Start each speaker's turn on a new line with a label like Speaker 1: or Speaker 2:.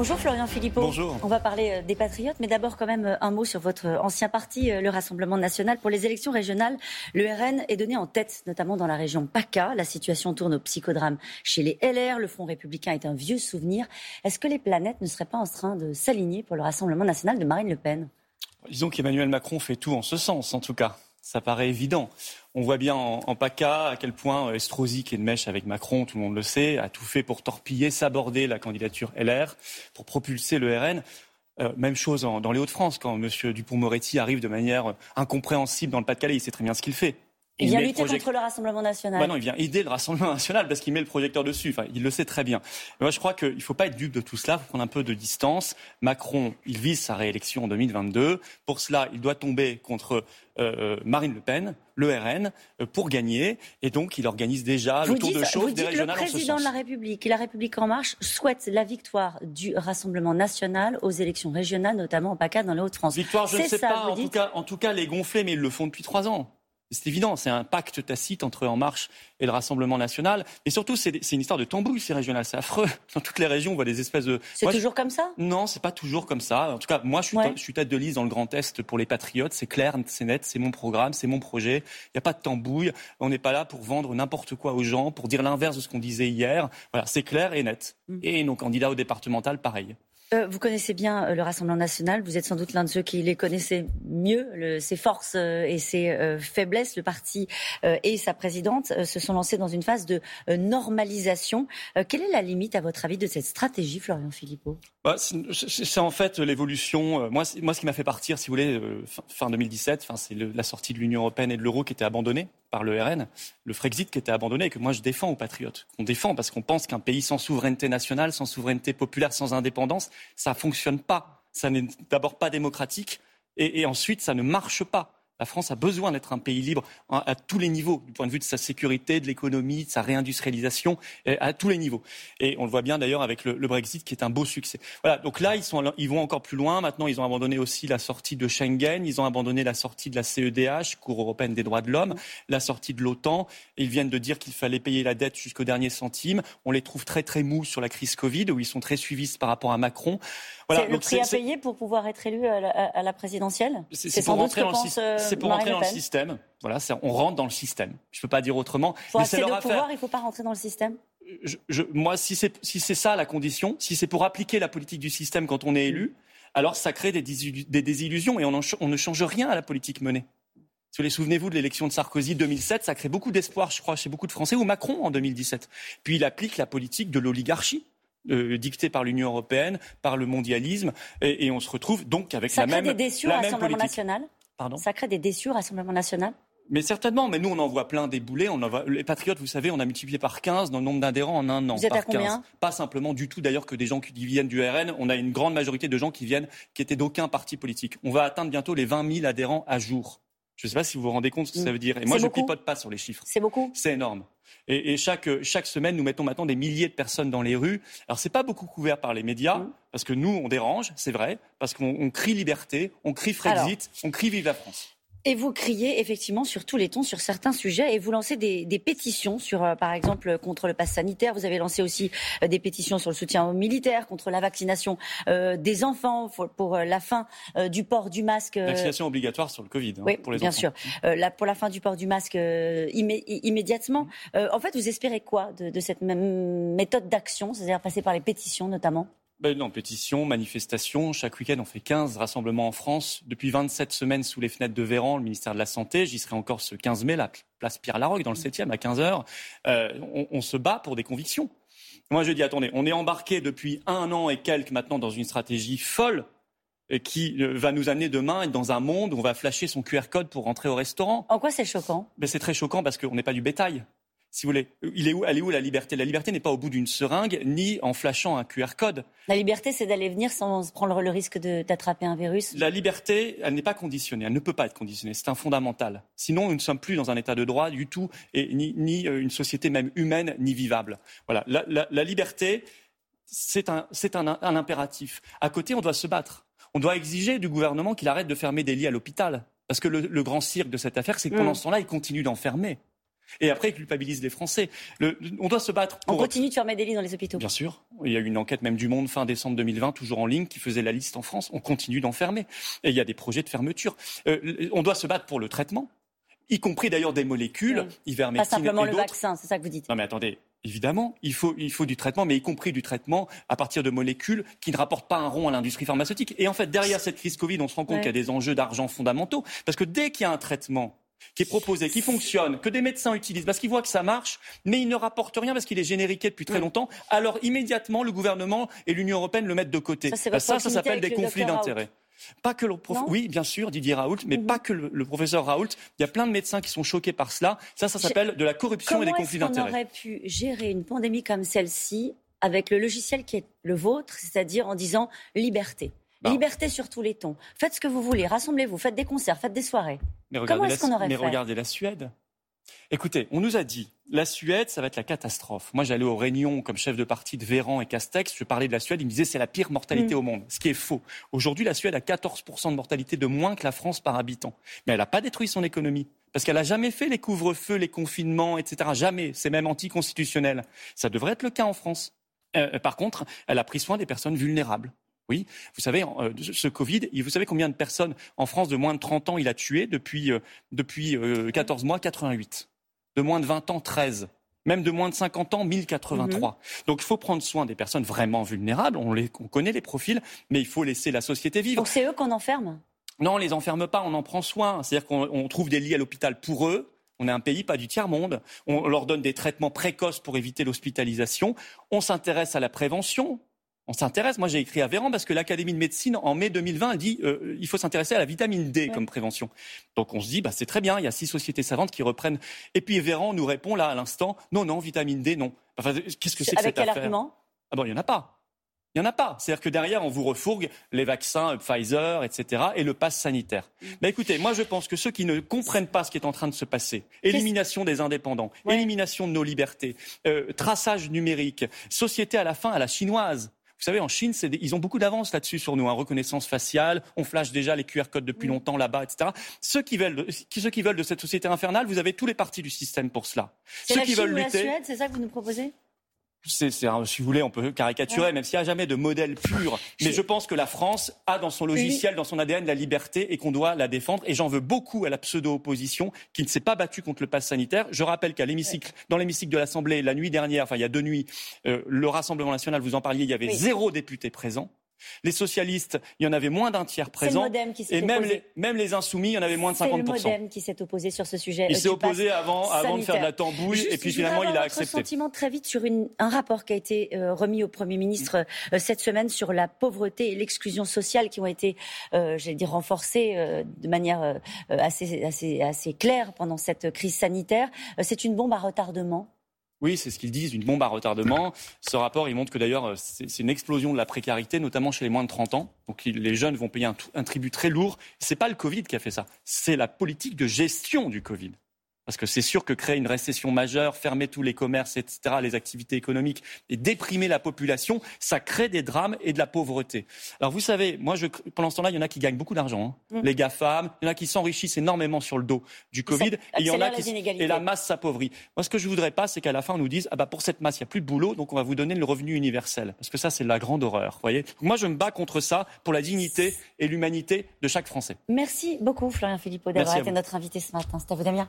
Speaker 1: Bonjour Florian Philippot.
Speaker 2: Bonjour.
Speaker 1: On va parler euh, des Patriotes, mais d'abord quand même euh, un mot sur votre ancien parti, euh, le Rassemblement national. Pour les élections régionales, le RN est donné en tête, notamment dans la région PACA. La situation tourne au psychodrame chez les LR. Le Front républicain est un vieux souvenir. Est-ce que les planètes ne seraient pas en train de s'aligner pour le Rassemblement national de Marine Le Pen?
Speaker 2: Disons qu'Emmanuel Macron fait tout en ce sens, en tout cas. Ça paraît évident. On voit bien en, PACA à quel point Estrosi, qui est de mèche avec Macron, tout le monde le sait, a tout fait pour torpiller, s'aborder la candidature LR, pour propulser le RN. Euh, même chose dans les Hauts-de-France, quand M. Dupont-Moretti arrive de manière incompréhensible dans le Pas-de-Calais, il sait très bien ce qu'il fait.
Speaker 1: Il, vient lutter contre le Rassemblement national.
Speaker 2: Bah non, il vient aider le Rassemblement national parce qu'il met le projecteur dessus. Enfin, il le sait très bien. moi, je crois qu'il ne faut pas être dupe de tout cela. Il faut prendre un peu de distance. Macron, il vise sa réélection en 2022. Pour cela, il doit tomber contre euh, euh, Marine Le Pen, le RN, euh, pour gagner. Et donc, il organise déjà le tour de chauffe des régionales
Speaker 1: Le président de la République et la République en marche souhaitent la victoire du Rassemblement national aux élections régionales, notamment au PACA dans les Hauts-de-France.
Speaker 2: Victoire, je ne sais pas. En tout, cas, en tout cas, les gonfler, mais ils le font depuis trois ans. C'est évident, c'est un pacte tacite entre En Marche et le Rassemblement national. Et surtout, c'est une histoire de tambouille, ces régionales. C'est affreux. Dans toutes les régions, on voit des espèces de.
Speaker 1: C'est toujours comme ça?
Speaker 2: Non, c'est pas toujours comme ça. En tout cas, moi, je suis, tête de liste dans le Grand Est pour les Patriotes. C'est clair, c'est net, c'est mon programme, c'est mon projet. Il n'y a pas de tambouille. On n'est pas là pour vendre n'importe quoi aux gens, pour dire l'inverse de ce qu'on disait hier. Voilà, c'est clair et net. Mm. Et nos candidats au départemental, pareil.
Speaker 1: Euh, vous connaissez bien euh, le Rassemblement national. Vous êtes sans doute l'un de ceux qui les connaissaient mieux. ses forces euh, et ses faiblesses, le parti et sa présidente se sont lancés dans une phase de normalisation. quelle est la limite, à votre avis, de cette stratégie, Florian Philippot?
Speaker 2: Bah, C'est en fait l'évolution. Moi, moi, ce qui m'a fait partir, si vous voulez, fin 2017, c'est la sortie de l'Union européenne et de l'euro qui était abandonnée par le RN, le Frexit qui était abandonné et que moi je défends aux patriotes. Qu'on défend parce qu'on pense qu'un pays sans souveraineté nationale, sans souveraineté populaire, sans indépendance, ça ne fonctionne pas. Ça n'est d'abord pas démocratique et ensuite ça ne marche pas. La France a besoin d'être un pays libre à tous les niveaux, du point de vue de sa sécurité, de l'économie, de sa réindustrialisation, à tous les niveaux. Et on le voit bien d'ailleurs avec le, Brexit qui est un beau succès. Voilà, donc là, ils, sont, ils vont encore plus loin. Maintenant, ils ont abandonné aussi la sortie de Schengen, ils ont abandonné la sortie de la CEDH, Cour européenne des droits de l'homme, la sortie de l'OTAN. Ils viennent de dire qu'il fallait payer la dette jusqu'au dernier centime. On les trouve très très mous sur la crise Covid, où ils sont très suivistes par rapport à Macron.
Speaker 1: Voilà, c'est le prix à payer pour pouvoir être élu à la, présidentielle?
Speaker 2: C'est pour rentrer dans le c'est pour rentrer dans le système. Voilà, on rentre dans le système. Je ne peux pas dire autrement.
Speaker 1: Pour accéder au pouvoir, il ne faut pas rentrer dans le système?
Speaker 2: Moi, si c'est si ça la condition, si c'est pour appliquer la politique du système quand on est élu, alors ça crée des, désillusions et on, on, ne change rien à la politique menée. Si vous souvenez-vous de l'élection de Sarkozy 2007, ça crée beaucoup d'espoir, je crois, chez beaucoup de Français, ou Macron en 2017. Puis il applique la politique de l'oligarchie. Euh, dictée par l'Union européenne, par le mondialisme, et, on se retrouve donc avec
Speaker 1: la
Speaker 2: même,
Speaker 1: crée des déçus
Speaker 2: la
Speaker 1: Rassemblement Ça crée des déçus au Rassemblement national
Speaker 2: mais certainement, mais nous on en voit plein des boulets. On Les Patriotes, vous savez, on a multiplié par 15 dans le nombre d'adhérents en un an.
Speaker 1: Vous êtes
Speaker 2: à
Speaker 1: combien
Speaker 2: Pas simplement du tout d'ailleurs que des gens qui viennent du RN. On a une grande majorité de gens qui viennent, qui étaient d'aucun parti politique. On va atteindre bientôt les 20 000 adhérents à jour. Je ne sais pas si vous vous rendez compte ce que ça mm. veut dire. Et moi, je ne pipote pas sur les chiffres.
Speaker 1: C'est beaucoup.
Speaker 2: C'est énorme. Et, chaque, chaque semaine, nous mettons maintenant des milliers de personnes dans les rues. Alors, ce n'est pas beaucoup couvert par les médias, mm. parce que nous, on dérange, c'est vrai, parce qu'on crie liberté, on crie Frexit, on crie Vive la France.
Speaker 1: Et vous criez effectivement sur tous les tons sur certains sujets et vous lancez des, pétitions sur, euh, par exemple, contre le pass sanitaire. Vous avez lancé aussi euh, des pétitions sur le soutien aux militaires, contre la vaccination euh, des enfants, pour, la fin du port du masque.
Speaker 2: Vaccination obligatoire sur le Covid hein,
Speaker 1: oui,
Speaker 2: pour les
Speaker 1: bien sûr. pour la fin du port du masque immédiatement. en fait, vous espérez quoi de, de cette même méthode d'action, c'est-à-dire passer par les pétitions notamment?
Speaker 2: Ben non, pétition, manifestation. Chaque week-end, on fait 15 rassemblements en France. Depuis 27 semaines sous les fenêtres de Véran, le ministère de la Santé. J'y serai encore ce 15 mai, la place Pierre-Larocque, dans le 7e, à 15 heures. Euh, on, se bat pour des convictions. Moi, je dis, attendez, on est embarqué depuis un an et quelques maintenant dans une stratégie folle euh, qui euh, va nous amener demain dans un monde où on va flasher son QR code pour rentrer au restaurant.
Speaker 1: En quoi c'est choquant?
Speaker 2: Ben, C'est très choquant parce qu'on n'est pas du bétail si vous voulez. Il est où, elle est où la liberté? La liberté n'est pas au bout d'une seringue, ni en flashant un QR code.
Speaker 1: La liberté, c'est d'aller venir sans prendre le risque d'attraper un virus.
Speaker 2: La liberté, elle n'est pas conditionnée, elle ne peut pas être conditionnée. C'est un fondamental. Sinon, nous ne sommes plus dans un état de droit du tout, et ni, euh, une société même humaine, ni vivable. Voilà. La, liberté, c'est un, impératif. À côté, on doit se battre. On doit exiger du gouvernement qu'il arrête de fermer des lits à l'hôpital. Parce que le, grand cirque de cette affaire, c'est que pendant mm. ce temps-là, il continue d'enfermer. Et après, ils culpabilisent les Français. on doit se battre
Speaker 1: pour... On continue de fermer des lits dans les hôpitaux.
Speaker 2: Bien sûr. Il y a eu une enquête même du Monde fin décembre 2020, toujours en ligne, qui faisait la liste en France. On continue d'enfermer. Et il y a des projets de fermeture. Euh, on doit se battre pour le traitement, y compris d'ailleurs des molécules,
Speaker 1: oui. Pas simplement le vaccin, c'est ça que vous dites.
Speaker 2: Non mais attendez, Évidemment, il faut, il faut du traitement, mais y compris du traitement à partir de molécules qui ne rapportent pas un rond à l'industrie pharmaceutique. Et en fait, derrière cette crise Covid, on se rend compte qu'il y a des enjeux d'argent fondamentaux. Parce que dès qu'il y a un traitement qui est proposé, qui fonctionne, que des médecins utilisent, parce qu'ils voient que ça marche, mais il ne rapporte rien parce qu'il est génériqué depuis très longtemps, alors immédiatement, le gouvernement et l'Union européenne le mettent de côté.
Speaker 1: Ça,
Speaker 2: ça, ça s'appelle des conflits d'intérêts. Pas que le Oui, bien sûr, Didier Raoult, mais mhm. pas que le, professeur Raoult. Il y a plein de médecins qui sont choqués par cela. Ça, ça s'appelle de la corruption et des conflits d'intérêts.
Speaker 1: Comment aurait pu gérer une pandémie comme celle-ci avec le logiciel qui est le vôtre, c'est-à-dire en disant liberté? Bah. Liberté sur tous les tons. Faites ce que vous voulez, rassemblez-vous, faites des concerts, faites des soirées. Comment est-ce qu'on aurait
Speaker 2: mais regardez la Suède. Écoutez, on nous a dit, la Suède, ça va être la catastrophe. Moi, j'allais aux réunions comme chef de parti de Véran et Castex, je parlais de la Suède, ils me disaient c'est la pire mortalité mm. au monde, ce qui est faux. Aujourd'hui, la Suède a 14% de mortalité de moins que la France par habitant. Mais elle n'a pas détruit son économie. Parce qu'elle n'a jamais fait les couvre-feux, les confinements, etc. Jamais. C'est même anticonstitutionnel. Ça devrait être le cas en France. Euh, par contre, elle a pris soin des personnes vulnérables. Oui, vous savez, euh, ce Covid, vous savez combien de personnes en France de moins de 30 ans il a tué depuis, euh, depuis 14 mois? 88 de moins de 20 ans, 13 même de moins de 50 ans, 1083. Mhm. Donc il faut prendre soin des personnes vraiment vulnérables, on, les, connaît les profils, mais il faut laisser la société vivre.
Speaker 1: Donc c'est eux qu'on enferme?
Speaker 2: Non, on les enferme pas, on en prend soin. C'est-à-dire qu'on trouve des lits à l'hôpital pour eux, on est un pays pas du tiers-monde. On leur donne des traitements précoces pour éviter l'hospitalisation. On s'intéresse à la prévention on s'intéresse. Moi, j'ai écrit à Véran parce que l'Académie de médecine, en mai 2020, dit euh, il faut s'intéresser à la vitamine D comme prévention. Donc on se dit, bah, c'est très bien, il y a six sociétés savantes qui reprennent. Et puis Véran nous répond là à l'instant, non, non, vitamine D, non. qu'est-ce que c'est que cette
Speaker 1: Avec quel argument?
Speaker 2: Ah bon, il n'y en a pas. Il n'y en a pas. C'est-à-dire que derrière, on vous refourgue les vaccins Pfizer, etc., et le pass sanitaire. Mm. Mais écoutez, moi, je pense que ceux qui ne comprennent pas ce qui est en train de se passer, élimination des indépendants, élimination de nos libertés, euh, traçage numérique, société à la fin à la chinoise, savez, en Chine, ils ont beaucoup d'avance là-dessus sur nous. Hein. Reconnaissance faciale, on flash déjà les QR codes depuis longtemps là-bas, etc. Ceux qui, veulent, ceux qui veulent de cette société infernale, vous avez tous les partis du système pour cela.
Speaker 1: C'est la qui Chine veulent lutter, la Suède, c'est ça que vous nous proposez?
Speaker 2: C'est, si vous voulez, on peut caricaturer, même s'il n'y a jamais de modèle pur. Mais je pense que la France a dans son logiciel, dans son ADN, la liberté et qu'on doit la défendre. Et j'en veux beaucoup à la pseudo-opposition qui ne s'est pas battue contre le pass sanitaire. Je rappelle qu'à l'hémicycle, dans l'hémicycle de l'Assemblée, la nuit dernière, enfin il y a deux nuits, euh, le Rassemblement national, vous en parliez, il y avait zéro député présent. Les socialistes, il y en avait moins d'un tiers présent. et même les, même les, insoumis, il y en avait moins de 50%. C'est le
Speaker 1: Modem qui s'est opposé sur ce sujet.
Speaker 2: Il s'est opposé avant, avant de faire de la tambouille et puis finalement il a accepté.
Speaker 1: Votre sentiment très vite sur un rapport qui a été euh, remis au Premier ministre euh, cette semaine sur la pauvreté et l'exclusion sociale qui ont été, euh, j'allais dire, renforcées de manière assez, assez, assez claire pendant cette crise sanitaire. c'est une bombe à retardement
Speaker 2: oui, c'est ce qu'ils disent, une bombe à retardement. Ce rapport, il montre que d'ailleurs, euh, c'est une explosion de la précarité, notamment chez les moins de 30 ans. Donc les jeunes vont payer un, un tribut très lourd. Ce n'est pas le Covid qui a fait ça, c'est la politique de gestion du Covid. Parce que c'est sûr que créer une récession majeure, fermer tous les commerces, etc., les activités économiques et déprimer la population, ça crée des drames et de la pauvreté. Alors vous savez, moi, je, pendant ce temps-là, il y en a qui gagnent beaucoup d'argent. Hein. Mm. Les GAFAM, il y en a qui s'enrichissent énormément sur le dos du Covid. Et, il y en a qui, et la masse s'appauvrit. Moi, ce que je voudrais pas, c'est qu'à la fin, on nous dise, ah bah, pour cette masse, il n'y a plus de boulot, donc on va vous donner le revenu universel. Parce que ça, c'est la grande horreur. Voyez moi, je me bats contre ça pour la dignité et l'humanité de chaque Français.
Speaker 1: Merci beaucoup, Florian Philippot, d'avoir été notre invité ce matin. C'était à vous, Damien.